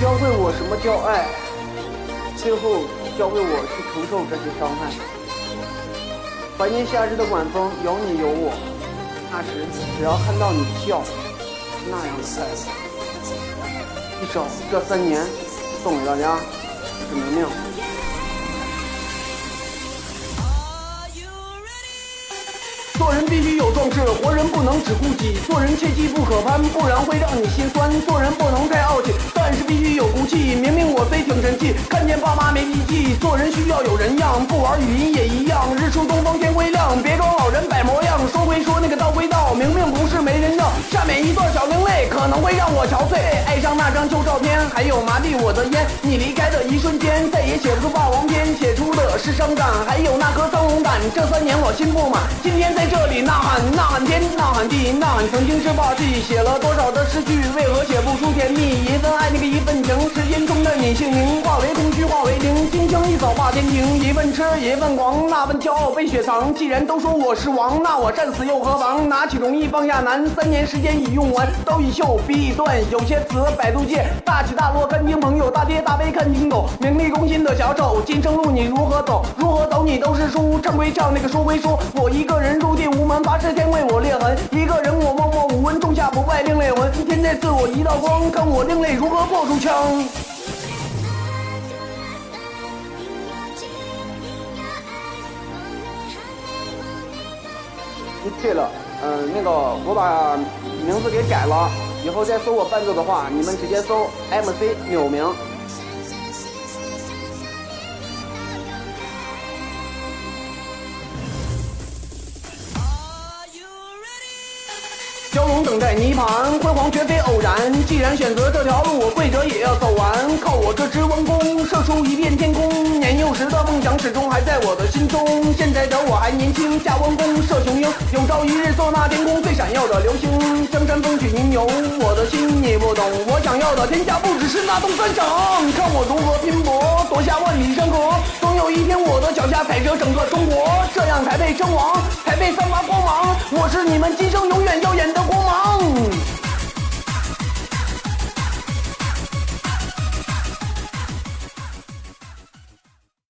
教会我什么叫爱，最后教会我去承受这些伤害。怀念夏日的晚风，有你有我，那时只要看到你笑，那样的爱。一首这三年送给大家，是明明。做人必须有壮志，活人不能只顾己。做人切记不可攀，不然会让你心酸。做人不能太人气，看见爸妈没脾气。做人需要有人样，不玩语音也一样。日出东方天微亮，别装老人摆模样。说归说，那个道归道，明明不是没人要。下面一段小另类，可能会让我憔悴。爱上那张旧照片，还有麻痹我的烟。你离开的一瞬间，再也写不出霸王篇，写出的是伤感，还有那颗苍龙胆。这三年我心不满，今天在。这里呐喊，呐喊天，呐喊地，呐喊曾经是霸气。写了多少的诗句，甜蜜？一份爱，那个一份情，时间中的你姓名化为空虚，化为零。轻轻一扫霸天庭，一份痴，一份狂，那份骄傲被雪藏。既然都说我是王，那我战死又何妨？拿起容易放下难，三年时间已用完，刀已锈，笔已断。有些词百度界，大起大落看清朋友，大跌大悲看清狗，名利攻心的小丑。今生路你如何走？如何走你都是输。唱归唱，那个输归输，我一个人入。地无门，发誓天为我裂痕。一个人这次。我一道光，看我另类如何破出枪。对了，嗯，那个我把名字给改了，以后再搜我伴奏的话，你们直接搜 MC 柳明。等待泥盘，辉煌绝非偶然。既然选择这条路，我跪着也要走完。靠我这只弯弓，射出一片天空。年幼时的梦想始终还在我的心中。现在的我还年轻，下弯弓射雄鹰。有朝一日做那天空最闪耀的流星。江山风起云涌，我的心你不懂。我想要的天下不只是那东三省。看我如何拼搏，夺下万里山河。总有一天，我的脚下踩着整个中国，这样才配称王，才配散发光芒。我是你们今生永远耀眼的。光芒。